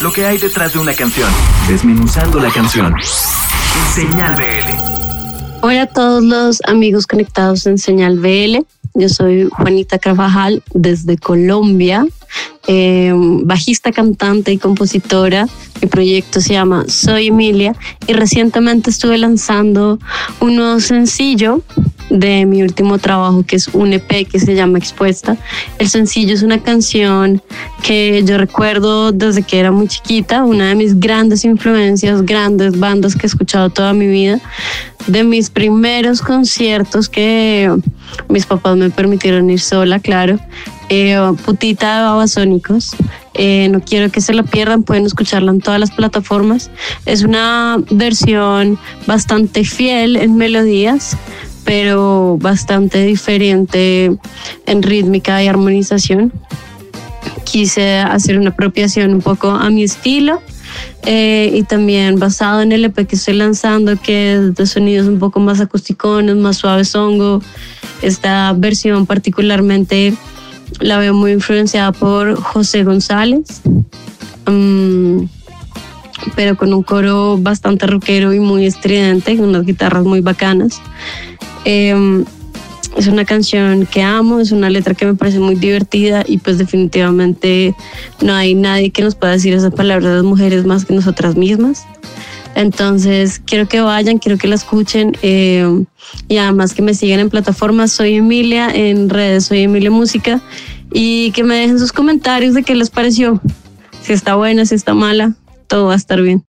lo que hay detrás de una canción, desmenuzando la canción. Señal BL. Hola a todos los amigos conectados en Señal BL. Yo soy Juanita Carvajal desde Colombia, eh, bajista, cantante y compositora. Mi proyecto se llama Soy Emilia y recientemente estuve lanzando un nuevo sencillo de mi último trabajo que es un EP que se llama Expuesta. El sencillo es una canción que yo recuerdo desde que era muy chiquita, una de mis grandes influencias, grandes bandas que he escuchado toda mi vida, de mis primeros conciertos que mis papás me permitieron ir sola, claro. Eh, putita de Babasónicos. Eh, no quiero que se la pierdan, pueden escucharla en todas las plataformas. Es una versión bastante fiel en melodías, pero bastante diferente en rítmica y armonización. Quise hacer una apropiación un poco a mi estilo. Eh, y también basado en el EP que estoy lanzando, que es de sonidos un poco más acústicones, más suaves hongo. Esta versión particularmente la veo muy influenciada por José González, um, pero con un coro bastante rockero y muy estridente, con unas guitarras muy bacanas. Eh, es una canción que amo, es una letra que me parece muy divertida y pues definitivamente no hay nadie que nos pueda decir esas palabras de las mujeres más que nosotras mismas. Entonces, quiero que vayan, quiero que la escuchen eh, y además que me sigan en plataformas. Soy Emilia, en redes soy Emilia Música y que me dejen sus comentarios de qué les pareció. Si está buena, si está mala, todo va a estar bien.